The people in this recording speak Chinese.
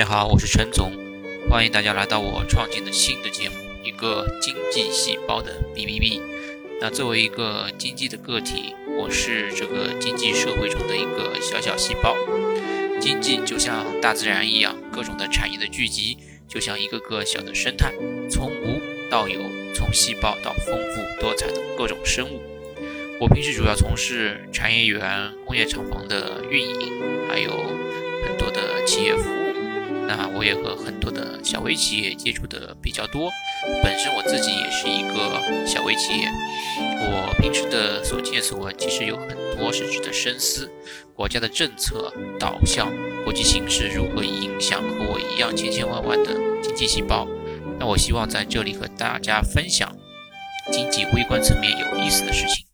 大家好，我是陈总，欢迎大家来到我创建的新的节目——一个经济细胞的秘密密。那作为一个经济的个体，我是这个经济社会中的一个小小细胞。经济就像大自然一样，各种的产业的聚集，就像一个个小的生态，从无到有，从细胞到丰富多彩的各种生物。我平时主要从事产业园、工业厂房的运营，还有。那我也和很多的小微企业接触的比较多，本身我自己也是一个小微企业，我平时的所见所闻其实有很多是值得深思，国家的政策导向、国际形势如何影响和我一样千千万万的经济细胞。那我希望在这里和大家分享经济微观层面有意思的事情。